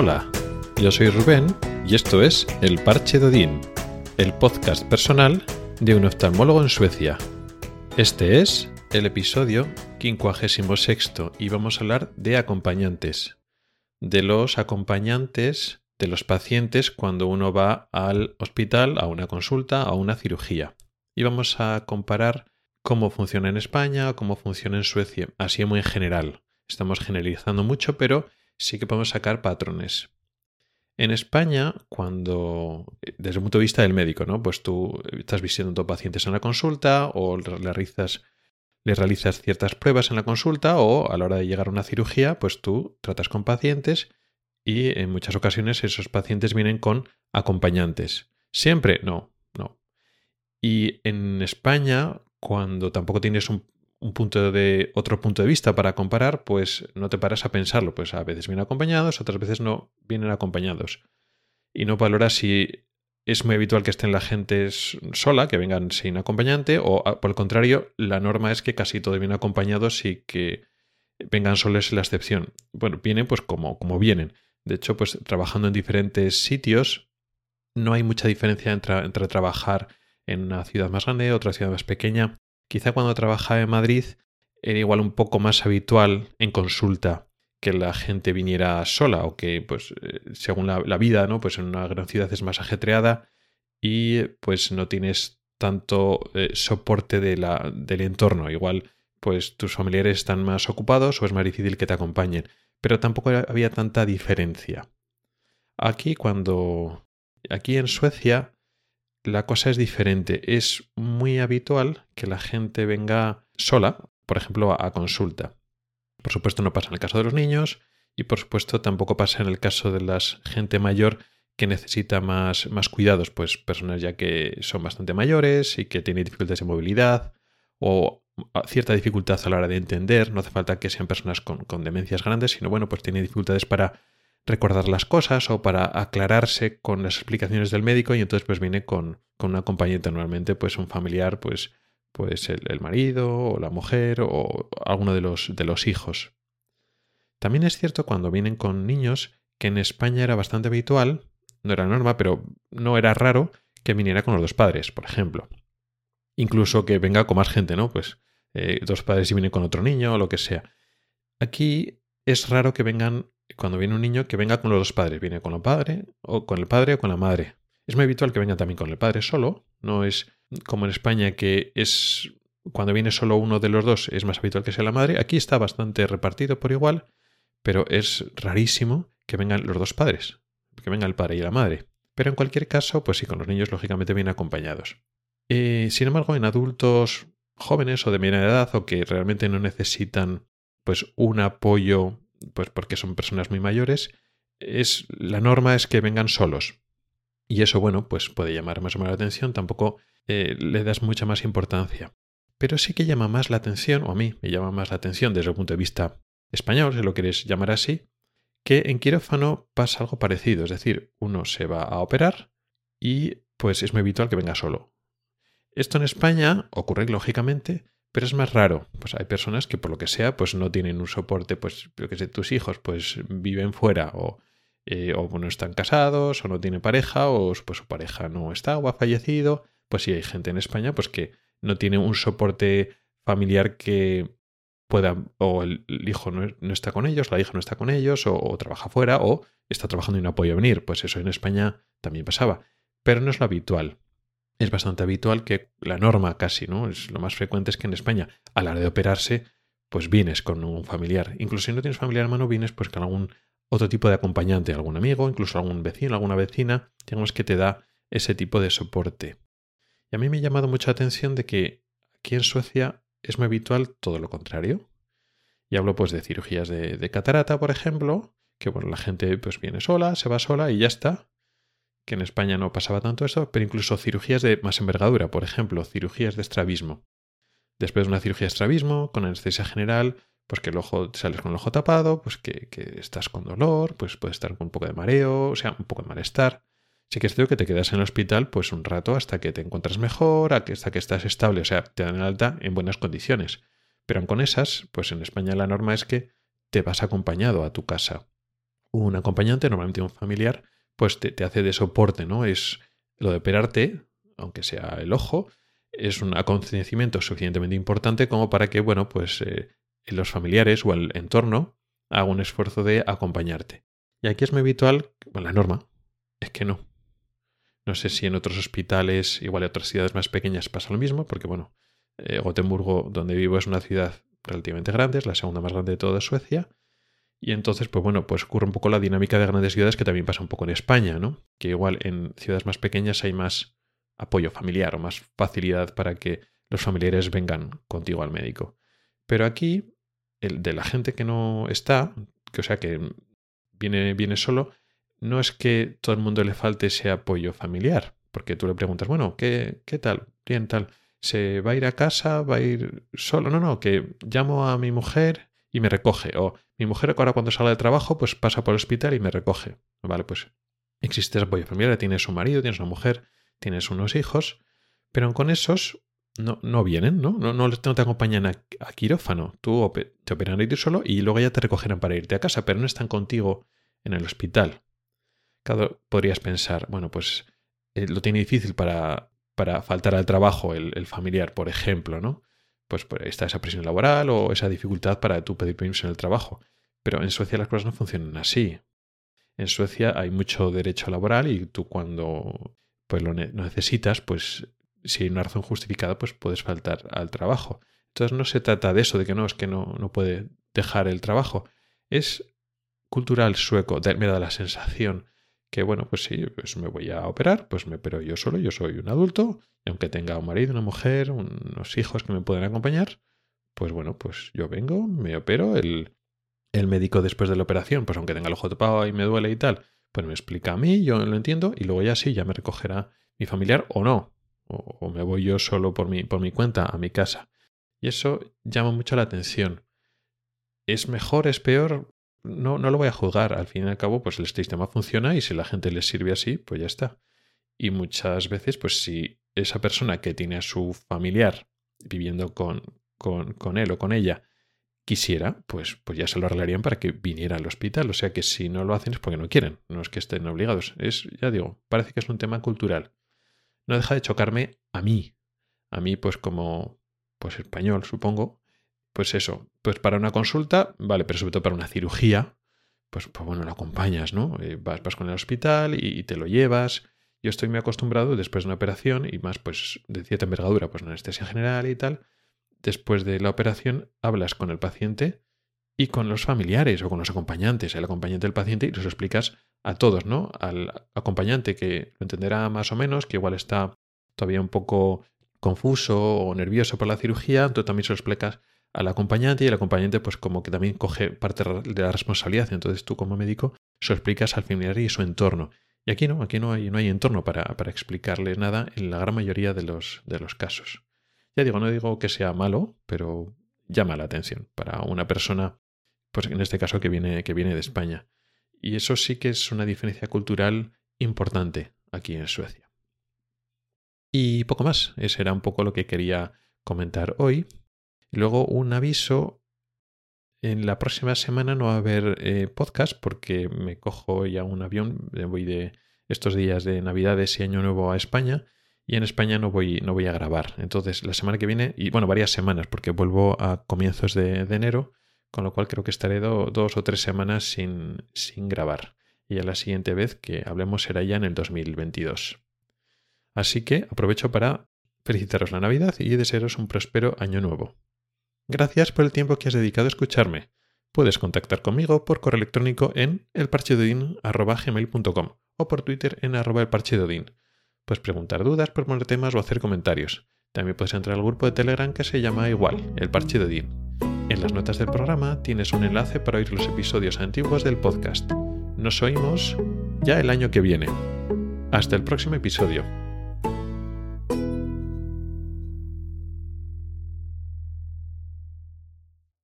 Hola, yo soy Rubén y esto es El Parche de Odín, el podcast personal de un oftalmólogo en Suecia. Este es el episodio 56 y vamos a hablar de acompañantes, de los acompañantes de los pacientes cuando uno va al hospital a una consulta, a una cirugía. Y vamos a comparar cómo funciona en España, cómo funciona en Suecia, así muy en general. Estamos generalizando mucho, pero sí que podemos sacar patrones. En España, cuando, desde el punto de vista del médico, ¿no? Pues tú estás visitando a pacientes en la consulta o le realizas, le realizas ciertas pruebas en la consulta o a la hora de llegar a una cirugía, pues tú tratas con pacientes y en muchas ocasiones esos pacientes vienen con acompañantes. Siempre, no, no. Y en España, cuando tampoco tienes un un punto de otro punto de vista para comparar, pues no te paras a pensarlo, pues a veces vienen acompañados, otras veces no vienen acompañados. Y no valoras si es muy habitual que estén la gente sola, que vengan sin acompañante, o por el contrario, la norma es que casi todos vienen acompañados y que vengan solos es la excepción. Bueno, vienen pues como, como vienen. De hecho, pues trabajando en diferentes sitios, no hay mucha diferencia entre, entre trabajar en una ciudad más grande, otra ciudad más pequeña. Quizá cuando trabajaba en Madrid era igual un poco más habitual en consulta que la gente viniera sola o que, pues, eh, según la, vida, ¿no? Pues en una gran ciudad es más ajetreada y pues no tienes tanto eh, soporte de la, del entorno. Igual, pues tus familiares están más ocupados o es más difícil que te acompañen. Pero tampoco había tanta diferencia. Aquí cuando... Aquí en Suecia la cosa es diferente. Es muy habitual que la gente venga sola, por ejemplo, a, consulta. Por supuesto no pasa en el caso de los niños y por supuesto tampoco pasa en el caso de la gente mayor que necesita más, más cuidados, pues personas ya que son bastante mayores y que tienen dificultades de movilidad o cierta dificultad a la hora de entender, no hace falta que sean personas con, con demencias grandes, sino bueno, pues tienen dificultades para recordar las cosas o para aclararse con las explicaciones del médico y entonces pues viene con, con un acompañante normalmente pues un familiar pues pues el, marido o la mujer o alguno de los, de los hijos. También es cierto cuando vienen con niños que en España era bastante habitual, no era norma, pero no era raro que viniera con los dos padres, por ejemplo. Incluso que venga con más gente, ¿no? Pues eh, dos padres y vienen con otro niño o lo que sea. Aquí es raro que vengan cuando viene un niño que venga con los dos padres, viene con el padre o con el padre o con la madre. Es muy habitual que venga también con el padre solo, no es como en España que es cuando viene solo uno de los dos es más habitual que sea la madre. Aquí está bastante repartido por igual, pero es rarísimo que vengan los dos padres, que venga el padre y la madre. Pero en cualquier caso, pues sí, con los niños lógicamente vienen acompañados. Eh, sin embargo, en adultos jóvenes o de mediana edad o que realmente no necesitan pues un apoyo pues porque son personas muy mayores, es, la norma es que vengan solos. Y eso, bueno, pues puede llamar más o menos la atención, tampoco eh, le das mucha más importancia. Pero sí que llama más la atención, o a mí me llama más la atención desde el punto de vista español, si lo quieres llamar así, que en quirófano pasa algo parecido, es decir, uno se va a operar y pues es muy habitual que venga solo. Esto en España ocurre lógicamente pero es más raro. Pues hay personas que por lo que sea, pues no tienen un soporte, pues yo que sé, tus hijos pues viven fuera o, eh, o no están casados o no tienen pareja o pues su pareja no está o ha fallecido. Pues sí hay gente en España pues que no tiene un soporte familiar que pueda, o el, hijo no, está con ellos, la hija no está con ellos, o, trabaja fuera, o está trabajando y no puede venir. Pues eso en España también pasaba. Pero no es lo habitual es bastante habitual que la norma casi, ¿no? Es lo más frecuente es que en España, a la hora de operarse, pues vienes con un familiar. Incluso si no tienes familiar hermano, vienes pues con algún otro tipo de acompañante, algún amigo, incluso algún vecino, alguna vecina, digamos que te da ese tipo de soporte. Y a mí me ha llamado mucha atención de que aquí en Suecia es muy habitual todo lo contrario. Y hablo pues de cirugías de, de catarata, por ejemplo, que bueno, la gente pues viene sola, se va sola y ya está que en España no pasaba tanto eso, pero incluso cirugías de más envergadura, por ejemplo, cirugías de estrabismo. Después de una cirugía de estrabismo, con anestesia general, pues que el ojo sales con el ojo tapado, pues que, estás con dolor, pues puedes estar con un poco de mareo, o sea, un poco de malestar. Sí que es cierto que te quedas en el hospital pues un rato hasta que te encuentras mejor, hasta que estás estable, o sea, te dan alta en buenas condiciones. Pero con esas, pues en España la norma es que te vas acompañado a tu casa un acompañante, normalmente un familiar, pues te, hace de soporte, ¿no? Es lo de operarte, aunque sea el ojo, es un acontecimiento suficientemente importante como para que, bueno, pues eh, los familiares o el entorno haga un esfuerzo de acompañarte. Y aquí es muy habitual, bueno, la norma es que no. No sé si en otros hospitales, igual en otras ciudades más pequeñas pasa lo mismo, porque bueno, eh, Gotemburgo, donde vivo, es una ciudad relativamente grande, es la segunda más grande de toda Suecia. Y entonces, pues bueno, pues ocurre un poco la dinámica de grandes ciudades que también pasa un poco en España, ¿no? Que igual en ciudades más pequeñas hay más apoyo familiar o más facilidad para que los familiares vengan contigo al médico. Pero aquí, el de la gente que no está, que o sea que viene, viene solo, no es que todo el mundo le falte ese apoyo familiar, porque tú le preguntas, bueno, ¿qué, qué tal? Bien, tal se va a ir a casa, va a ir solo. No, no, que llamo a mi mujer y me recoge. O mi mujer ahora cuando salga de trabajo, pues pasa por el hospital y me recoge. Vale, pues existe apoyo familiar, tienes un marido, tienes una mujer, tienes unos hijos, pero con esos no, no vienen, ¿no? No, no, te acompañan a, quirófano. Tú te operan a ir solo y luego ya te recogerán para irte a casa, pero no están contigo en el hospital. Claro, podrías pensar, bueno, pues eh, lo tiene difícil para para faltar al trabajo el, familiar, por ejemplo, ¿no? Pues, pues, está esa presión laboral o esa dificultad para tú pedir permiso en el trabajo. Pero en Suecia las cosas no funcionan así. En Suecia hay mucho derecho laboral y tú cuando pues lo necesitas, pues si hay una razón justificada, pues puedes faltar al trabajo. Entonces no se trata de eso, de que no, es que no, no puede dejar el trabajo. Es cultural sueco, me da la sensación que bueno, pues sí, pues me voy a operar, pues me opero yo solo, yo soy un adulto, y aunque tenga un marido, una mujer, unos hijos que me pueden acompañar, pues bueno, pues yo vengo, me opero, el, el médico después de la operación, pues aunque tenga el ojo tapado y me duele y tal, pues me explica a mí, yo lo entiendo, y luego ya sí, ya me recogerá mi familiar o no, o, o me voy yo solo por mi, por mi cuenta a mi casa. Y eso llama mucho la atención. ¿Es mejor, es peor? No, no lo voy a juzgar. Al fin y al cabo, pues el sistema funciona y si la gente le sirve así, pues ya está. Y muchas veces, pues si esa persona que tiene a su familiar viviendo con, con, con él o con ella quisiera, pues, pues ya se lo arreglarían para que viniera al hospital. O sea que si no lo hacen es porque no quieren, no es que estén obligados. Es, ya digo, parece que es un tema cultural. No deja de chocarme a mí. A mí, pues como pues español, supongo, pues eso, pues para una consulta, vale, pero sobre todo para una cirugía, pues, pues bueno, lo acompañas, ¿no? Eh, vas, vas, con el hospital y, te lo llevas. Yo estoy muy acostumbrado después de una operación y más pues de cierta envergadura, pues una anestesia general y tal. Después de la operación hablas con el paciente y con los familiares o con los acompañantes, el acompañante del paciente y los explicas a todos, ¿no? Al acompañante que lo entenderá más o menos, que igual está todavía un poco confuso o nervioso por la cirugía, tú también se lo explicas al acompañante y el acompañante pues como que también coge parte de la responsabilidad. Entonces tú como médico se lo explicas al familiar y su entorno. Y aquí no, aquí no hay, no hay entorno para, para explicarle nada en la gran mayoría de los, de los casos. Ya digo, no digo que sea malo, pero llama la atención para una persona, pues en este caso que viene, que viene de España. Y eso sí que es una diferencia cultural importante aquí en Suecia. Y poco más, ese era un poco lo que quería comentar hoy. Y luego un aviso. En la próxima semana no va a haber eh, podcast porque me cojo ya un avión. Voy de estos días de Navidades y Año Nuevo a España. Y en España no voy, no voy a grabar. Entonces, la semana que viene, y bueno, varias semanas, porque vuelvo a comienzos de, enero, con lo cual creo que estaré dos o tres semanas sin, sin grabar. Y ya la siguiente vez que hablemos será ya en el 2022. Así que aprovecho para felicitaros la Navidad y desearos un próspero año nuevo. Gracias por el tiempo que has dedicado a escucharme. Puedes contactar conmigo por correo electrónico en elparchedodin.com o por Twitter en arroba elparchedodin. Puedes preguntar dudas, proponer temas o hacer comentarios. También puedes entrar al grupo de Telegram que se llama igual, El Parche En las notas del programa tienes un enlace para oír los episodios antiguos del podcast. Nos oímos ya el año que viene. Hasta el próximo episodio.